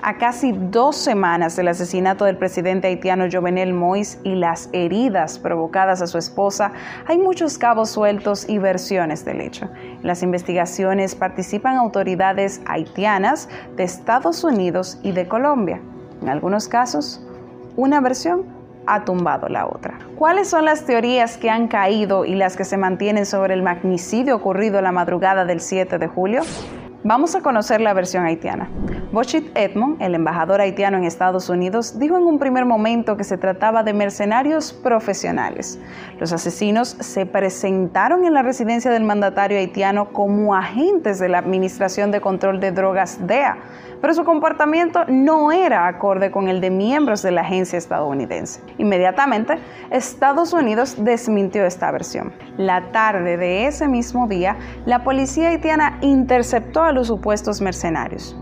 A casi dos semanas del asesinato del presidente haitiano Jovenel Moïse y las heridas provocadas a su esposa, hay muchos cabos sueltos y versiones del hecho. En las investigaciones participan autoridades haitianas de Estados Unidos y de Colombia. En algunos casos, una versión ha tumbado la otra. ¿Cuáles son las teorías que han caído y las que se mantienen sobre el magnicidio ocurrido la madrugada del 7 de julio? Vamos a conocer la versión haitiana. Bochit Edmond, el embajador haitiano en Estados Unidos, dijo en un primer momento que se trataba de mercenarios profesionales. Los asesinos se presentaron en la residencia del mandatario haitiano como agentes de la Administración de Control de Drogas DEA, pero su comportamiento no era acorde con el de miembros de la agencia estadounidense. Inmediatamente, Estados Unidos desmintió esta versión. La tarde de ese mismo día, la policía haitiana interceptó a los supuestos mercenarios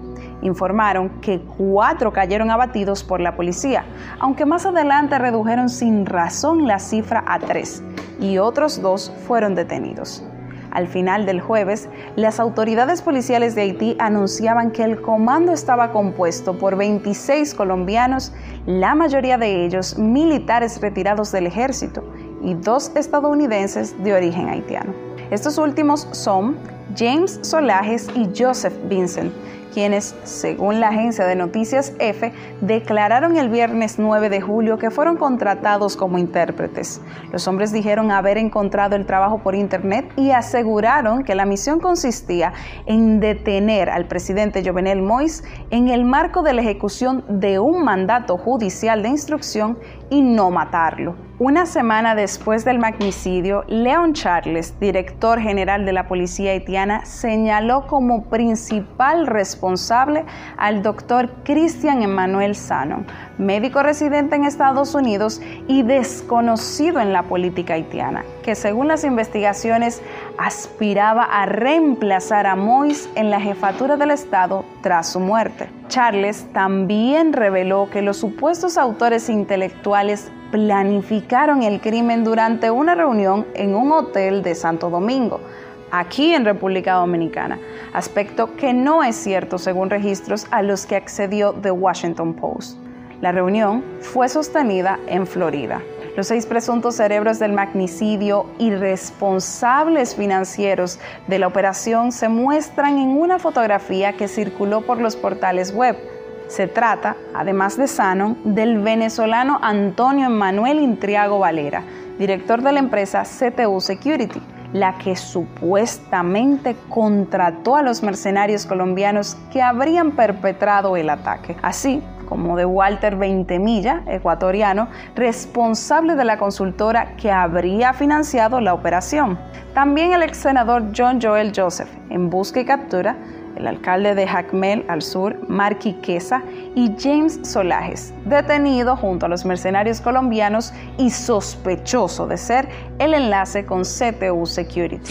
informaron que cuatro cayeron abatidos por la policía, aunque más adelante redujeron sin razón la cifra a tres y otros dos fueron detenidos. Al final del jueves, las autoridades policiales de Haití anunciaban que el comando estaba compuesto por 26 colombianos, la mayoría de ellos militares retirados del ejército, y dos estadounidenses de origen haitiano. Estos últimos son James Solajes y Joseph Vincent, quienes, según la agencia de noticias EFE, declararon el viernes 9 de julio que fueron contratados como intérpretes. Los hombres dijeron haber encontrado el trabajo por Internet y aseguraron que la misión consistía en detener al presidente Jovenel Moïse en el marco de la ejecución de un mandato judicial de instrucción y no matarlo. Una semana después del magnicidio, Leon Charles, director general de la policía haitiana, señaló como principal responsable al doctor Christian Emmanuel Sano, médico residente en Estados Unidos y desconocido en la política haitiana, que según las investigaciones aspiraba a reemplazar a Moïse en la jefatura del Estado tras su muerte. Charles también reveló que los supuestos autores intelectuales planificaron el crimen durante una reunión en un hotel de Santo Domingo, aquí en República Dominicana, aspecto que no es cierto según registros a los que accedió The Washington Post. La reunión fue sostenida en Florida. Los seis presuntos cerebros del magnicidio y responsables financieros de la operación se muestran en una fotografía que circuló por los portales web se trata, además de Sano, del venezolano Antonio Emanuel Intriago Valera, director de la empresa CTU Security, la que supuestamente contrató a los mercenarios colombianos que habrían perpetrado el ataque, así como de Walter Veintemilla, ecuatoriano, responsable de la consultora que habría financiado la operación. También el ex senador John Joel Joseph, en busca y captura, el alcalde de Jacmel al sur, Marky Quesa, y James Solajes, detenido junto a los mercenarios colombianos y sospechoso de ser el enlace con CTU Security.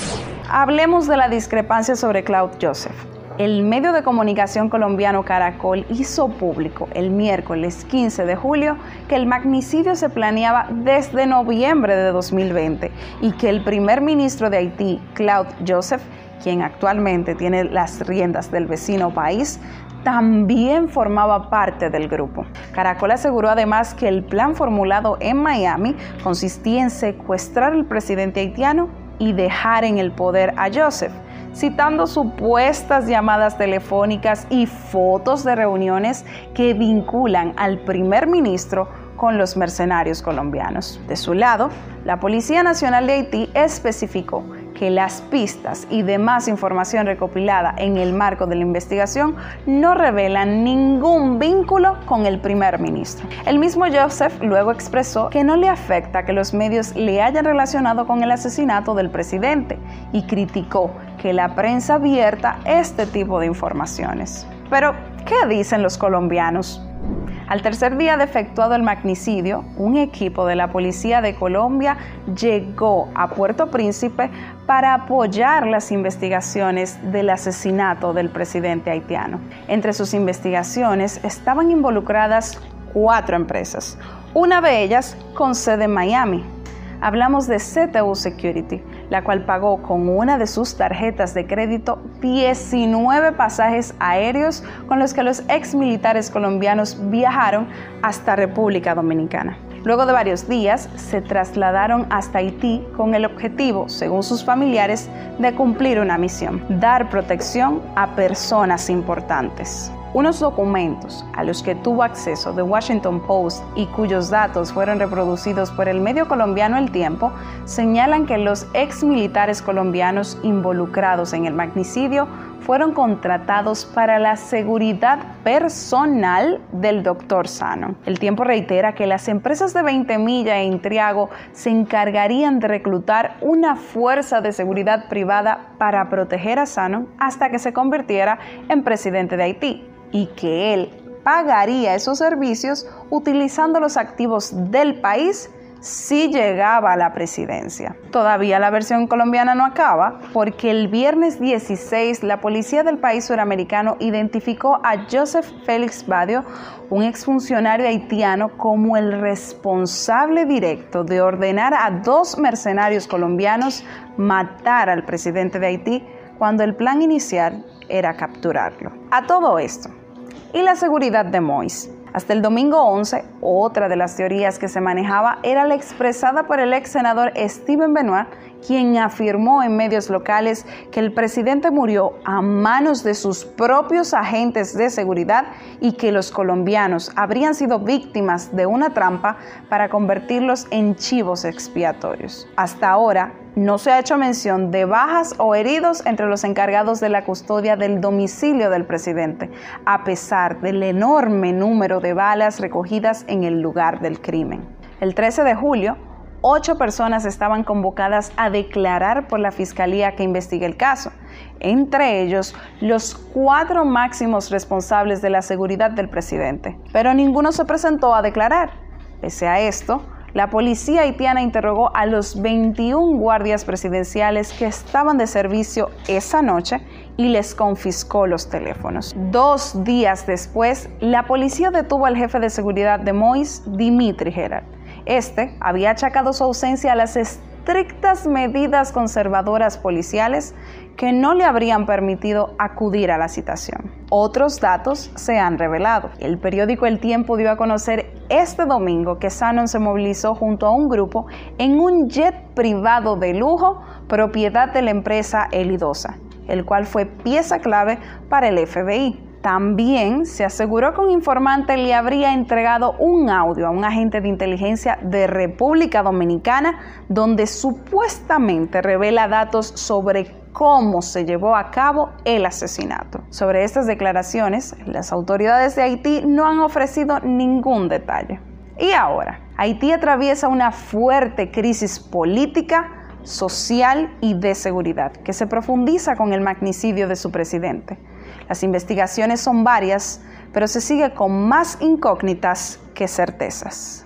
Hablemos de la discrepancia sobre Cloud Joseph. El medio de comunicación colombiano Caracol hizo público el miércoles 15 de julio que el magnicidio se planeaba desde noviembre de 2020 y que el primer ministro de Haití, Claude Joseph, quien actualmente tiene las riendas del vecino país, también formaba parte del grupo. Caracol aseguró además que el plan formulado en Miami consistía en secuestrar al presidente haitiano y dejar en el poder a Joseph, citando supuestas llamadas telefónicas y fotos de reuniones que vinculan al primer ministro con los mercenarios colombianos. De su lado, la Policía Nacional de Haití especificó que las pistas y demás información recopilada en el marco de la investigación no revelan ningún vínculo con el primer ministro. El mismo Joseph luego expresó que no le afecta que los medios le hayan relacionado con el asesinato del presidente y criticó que la prensa abierta este tipo de informaciones. Pero, ¿qué dicen los colombianos? Al tercer día de efectuado el magnicidio, un equipo de la Policía de Colombia llegó a Puerto Príncipe para apoyar las investigaciones del asesinato del presidente haitiano. Entre sus investigaciones estaban involucradas cuatro empresas, una de ellas con sede en Miami. Hablamos de CTU Security, la cual pagó con una de sus tarjetas de crédito 19 pasajes aéreos con los que los ex militares colombianos viajaron hasta República Dominicana. Luego de varios días, se trasladaron hasta Haití con el objetivo, según sus familiares, de cumplir una misión, dar protección a personas importantes. Unos documentos a los que tuvo acceso The Washington Post y cuyos datos fueron reproducidos por el medio colombiano El Tiempo señalan que los ex militares colombianos involucrados en el magnicidio fueron contratados para la seguridad personal del doctor Sano. El tiempo reitera que las empresas de 20 Milla e Intriago se encargarían de reclutar una fuerza de seguridad privada para proteger a Sano hasta que se convirtiera en presidente de Haití y que él pagaría esos servicios utilizando los activos del país si llegaba a la presidencia. Todavía la versión colombiana no acaba porque el viernes 16 la policía del país suramericano identificó a Joseph Félix Badio, un exfuncionario haitiano, como el responsable directo de ordenar a dos mercenarios colombianos matar al presidente de Haití cuando el plan inicial era capturarlo. A todo esto, y la seguridad de Mois. Hasta el domingo 11, otra de las teorías que se manejaba era la expresada por el ex senador Steven Benoit, quien afirmó en medios locales que el presidente murió a manos de sus propios agentes de seguridad y que los colombianos habrían sido víctimas de una trampa para convertirlos en chivos expiatorios. Hasta ahora, no se ha hecho mención de bajas o heridos entre los encargados de la custodia del domicilio del presidente, a pesar del enorme número de balas recogidas en el lugar del crimen. El 13 de julio, ocho personas estaban convocadas a declarar por la fiscalía que investiga el caso, entre ellos los cuatro máximos responsables de la seguridad del presidente, pero ninguno se presentó a declarar. Pese a esto, la policía haitiana interrogó a los 21 guardias presidenciales que estaban de servicio esa noche y les confiscó los teléfonos. Dos días después, la policía detuvo al jefe de seguridad de Mois, Dimitri Gerard. Este había achacado su ausencia a las estrictas medidas conservadoras policiales que no le habrían permitido acudir a la citación. Otros datos se han revelado. El periódico El Tiempo dio a conocer este domingo que Sanon se movilizó junto a un grupo en un jet privado de lujo propiedad de la empresa Elidosa, el cual fue pieza clave para el FBI. También se aseguró que un informante le habría entregado un audio a un agente de inteligencia de República Dominicana donde supuestamente revela datos sobre cómo se llevó a cabo el asesinato. Sobre estas declaraciones, las autoridades de Haití no han ofrecido ningún detalle. Y ahora, Haití atraviesa una fuerte crisis política, social y de seguridad que se profundiza con el magnicidio de su presidente. Las investigaciones son varias, pero se sigue con más incógnitas que certezas.